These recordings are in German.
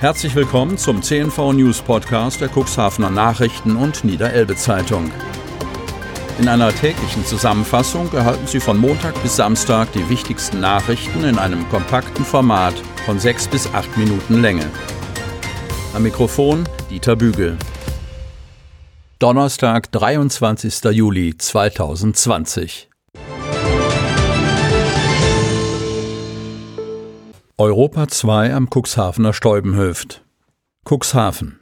Herzlich willkommen zum CNV News Podcast der Cuxhavener Nachrichten und Niederelbe Zeitung. In einer täglichen Zusammenfassung erhalten Sie von Montag bis Samstag die wichtigsten Nachrichten in einem kompakten Format von sechs bis acht Minuten Länge. Am Mikrofon Dieter Bügel. Donnerstag, 23. Juli 2020. Europa 2 am Cuxhavener Stäubenhöft. Cuxhaven.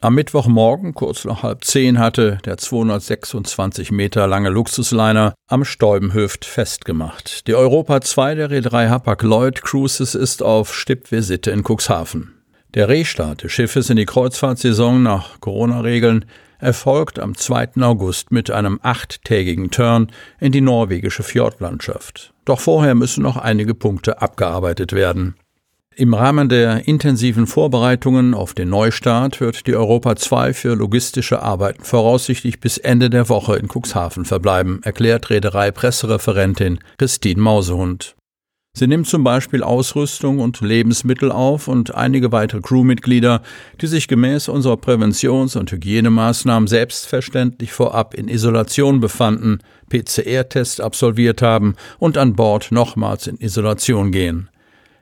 Am Mittwochmorgen, kurz nach halb zehn, hatte der 226 Meter lange Luxusliner am Stäubenhöft festgemacht. Die Europa 2 der Reederei Hapag-Lloyd Cruises ist auf Stippvisite in Cuxhaven. Der Restart des Schiffes in die Kreuzfahrtsaison nach Corona-Regeln erfolgt am 2. August mit einem achttägigen Turn in die norwegische Fjordlandschaft. Doch vorher müssen noch einige Punkte abgearbeitet werden. Im Rahmen der intensiven Vorbereitungen auf den Neustart wird die Europa 2 für logistische Arbeiten voraussichtlich bis Ende der Woche in Cuxhaven verbleiben, erklärt Reederei-Pressereferentin Christine Mausehund. Sie nimmt zum Beispiel Ausrüstung und Lebensmittel auf und einige weitere Crewmitglieder, die sich gemäß unserer Präventions- und Hygienemaßnahmen selbstverständlich vorab in Isolation befanden, PCR-Test absolviert haben und an Bord nochmals in Isolation gehen.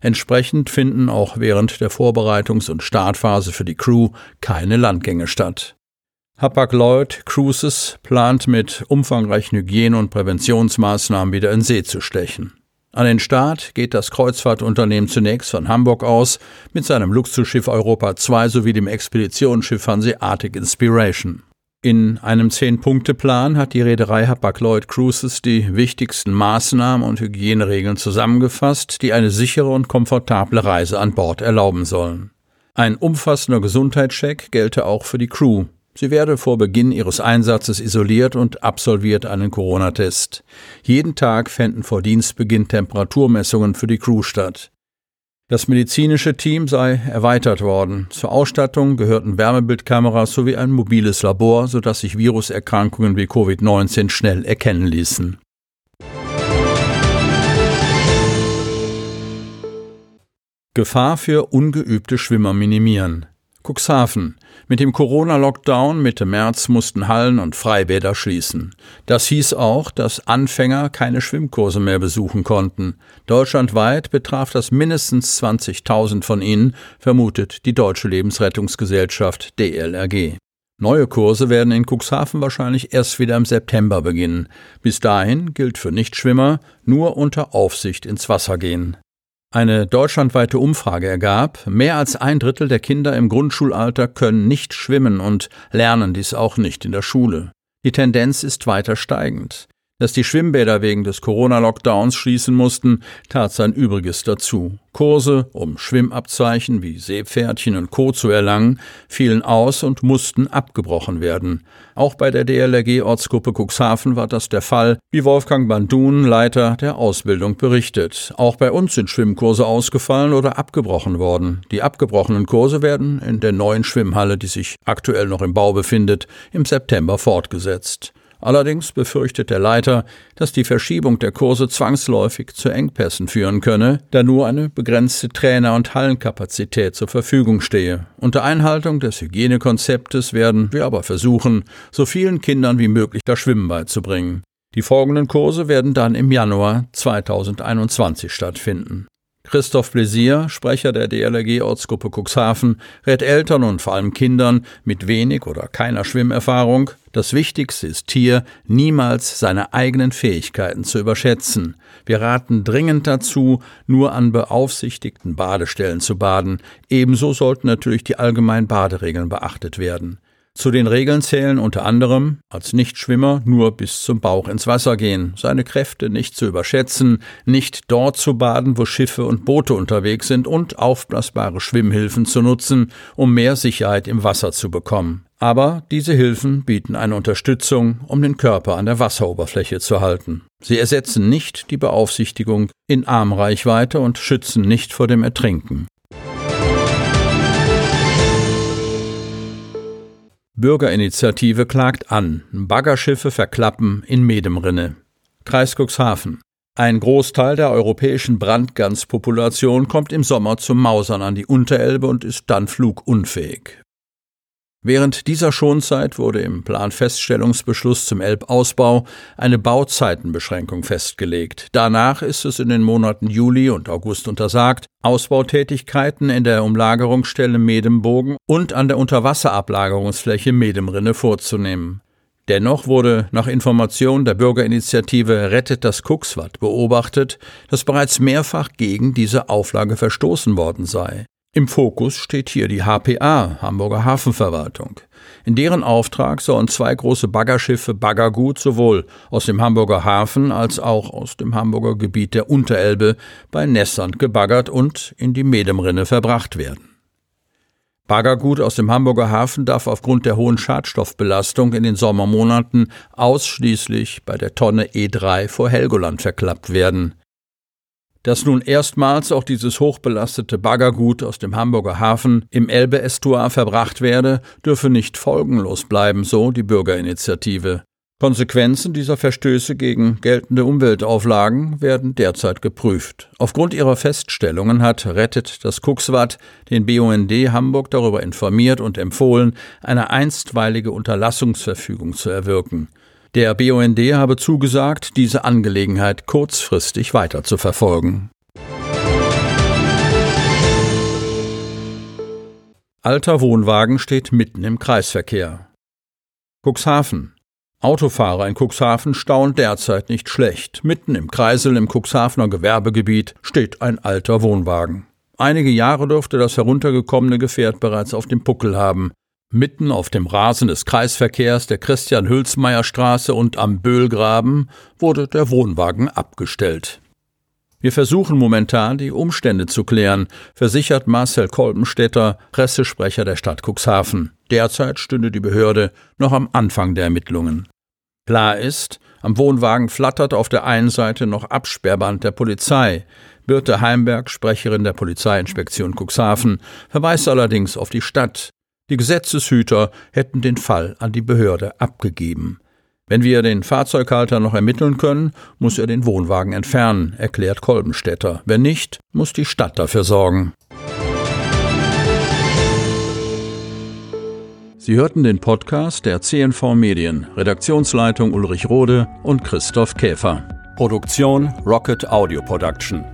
Entsprechend finden auch während der Vorbereitungs- und Startphase für die Crew keine Landgänge statt. Hapag-Lloyd Cruises plant mit umfangreichen Hygiene- und Präventionsmaßnahmen wieder in See zu stechen. An den Start geht das Kreuzfahrtunternehmen zunächst von Hamburg aus mit seinem Luxusschiff Europa 2 sowie dem Expeditionsschiff Hanseatic Inspiration. In einem Zehn-Punkte-Plan hat die Reederei Hapag-Lloyd Cruises die wichtigsten Maßnahmen und Hygieneregeln zusammengefasst, die eine sichere und komfortable Reise an Bord erlauben sollen. Ein umfassender Gesundheitscheck gelte auch für die Crew. Sie werde vor Beginn ihres Einsatzes isoliert und absolviert einen Corona-Test. Jeden Tag fänden vor Dienstbeginn Temperaturmessungen für die Crew statt. Das medizinische Team sei erweitert worden. Zur Ausstattung gehörten Wärmebildkameras sowie ein mobiles Labor, sodass sich Viruserkrankungen wie Covid-19 schnell erkennen ließen. Gefahr für ungeübte Schwimmer minimieren. Cuxhaven. Mit dem Corona-Lockdown Mitte März mussten Hallen und Freibäder schließen. Das hieß auch, dass Anfänger keine Schwimmkurse mehr besuchen konnten. Deutschlandweit betraf das mindestens 20.000 von ihnen, vermutet die Deutsche Lebensrettungsgesellschaft DLRG. Neue Kurse werden in Cuxhaven wahrscheinlich erst wieder im September beginnen. Bis dahin gilt für Nichtschwimmer nur unter Aufsicht ins Wasser gehen. Eine deutschlandweite Umfrage ergab, mehr als ein Drittel der Kinder im Grundschulalter können nicht schwimmen und lernen dies auch nicht in der Schule. Die Tendenz ist weiter steigend. Dass die Schwimmbäder wegen des Corona-Lockdowns schließen mussten, tat sein Übriges dazu. Kurse, um Schwimmabzeichen wie Seepferdchen und Co. zu erlangen, fielen aus und mussten abgebrochen werden. Auch bei der DLRG-Ortsgruppe Cuxhaven war das der Fall, wie Wolfgang Bandun, Leiter der Ausbildung, berichtet. Auch bei uns sind Schwimmkurse ausgefallen oder abgebrochen worden. Die abgebrochenen Kurse werden in der neuen Schwimmhalle, die sich aktuell noch im Bau befindet, im September fortgesetzt. Allerdings befürchtet der Leiter, dass die Verschiebung der Kurse zwangsläufig zu Engpässen führen könne, da nur eine begrenzte Trainer- und Hallenkapazität zur Verfügung stehe. Unter Einhaltung des Hygienekonzeptes werden wir aber versuchen, so vielen Kindern wie möglich das Schwimmen beizubringen. Die folgenden Kurse werden dann im Januar 2021 stattfinden. Christoph Pläsier, Sprecher der DLRG-Ortsgruppe Cuxhaven, rät Eltern und vor allem Kindern mit wenig oder keiner Schwimmerfahrung, das Wichtigste ist hier, niemals seine eigenen Fähigkeiten zu überschätzen. Wir raten dringend dazu, nur an beaufsichtigten Badestellen zu baden. Ebenso sollten natürlich die allgemeinen Baderegeln beachtet werden. Zu den Regeln zählen unter anderem als Nichtschwimmer nur bis zum Bauch ins Wasser gehen, seine Kräfte nicht zu überschätzen, nicht dort zu baden, wo Schiffe und Boote unterwegs sind und aufblasbare Schwimmhilfen zu nutzen, um mehr Sicherheit im Wasser zu bekommen. Aber diese Hilfen bieten eine Unterstützung, um den Körper an der Wasseroberfläche zu halten. Sie ersetzen nicht die Beaufsichtigung in Armreichweite und schützen nicht vor dem Ertrinken. Bürgerinitiative klagt an. Baggerschiffe verklappen in Medemrinne. Kreis Cuxhaven. Ein Großteil der europäischen Brandganspopulation kommt im Sommer zum Mausern an die Unterelbe und ist dann flugunfähig. Während dieser Schonzeit wurde im Planfeststellungsbeschluss zum Elbausbau eine Bauzeitenbeschränkung festgelegt. Danach ist es in den Monaten Juli und August untersagt, Ausbautätigkeiten in der Umlagerungsstelle Medembogen und an der Unterwasserablagerungsfläche Medemrinne vorzunehmen. Dennoch wurde nach Information der Bürgerinitiative Rettet das Kuxwat beobachtet, dass bereits mehrfach gegen diese Auflage verstoßen worden sei. Im Fokus steht hier die HPA, Hamburger Hafenverwaltung. In deren Auftrag sollen zwei große Baggerschiffe Baggergut sowohl aus dem Hamburger Hafen als auch aus dem Hamburger Gebiet der Unterelbe bei Nessand gebaggert und in die Medemrinne verbracht werden. Baggergut aus dem Hamburger Hafen darf aufgrund der hohen Schadstoffbelastung in den Sommermonaten ausschließlich bei der Tonne E3 vor Helgoland verklappt werden. Dass nun erstmals auch dieses hochbelastete Baggergut aus dem Hamburger Hafen im Elbe-Estuar verbracht werde, dürfe nicht folgenlos bleiben, so die Bürgerinitiative. Konsequenzen dieser Verstöße gegen geltende Umweltauflagen werden derzeit geprüft. Aufgrund ihrer Feststellungen hat Rettet das Kuxwat den BUND Hamburg darüber informiert und empfohlen, eine einstweilige Unterlassungsverfügung zu erwirken. Der BUND habe zugesagt, diese Angelegenheit kurzfristig weiter zu verfolgen. Alter Wohnwagen steht mitten im Kreisverkehr. Cuxhaven Autofahrer in Cuxhaven staunen derzeit nicht schlecht. Mitten im Kreisel im Cuxhavener Gewerbegebiet steht ein alter Wohnwagen. Einige Jahre dürfte das heruntergekommene Gefährt bereits auf dem Puckel haben. Mitten auf dem Rasen des Kreisverkehrs der Christian-Hülsmeyer-Straße und am Böhlgraben wurde der Wohnwagen abgestellt. Wir versuchen momentan, die Umstände zu klären, versichert Marcel Kolbenstädter, Pressesprecher der Stadt Cuxhaven. Derzeit stünde die Behörde noch am Anfang der Ermittlungen. Klar ist, am Wohnwagen flattert auf der einen Seite noch Absperrband der Polizei. Birte Heimberg, Sprecherin der Polizeiinspektion Cuxhaven, verweist allerdings auf die Stadt. Die Gesetzeshüter hätten den Fall an die Behörde abgegeben. Wenn wir den Fahrzeughalter noch ermitteln können, muss er den Wohnwagen entfernen, erklärt Kolbenstädter. Wenn nicht, muss die Stadt dafür sorgen. Sie hörten den Podcast der CNV Medien, Redaktionsleitung Ulrich Rode und Christoph Käfer. Produktion Rocket Audio Production.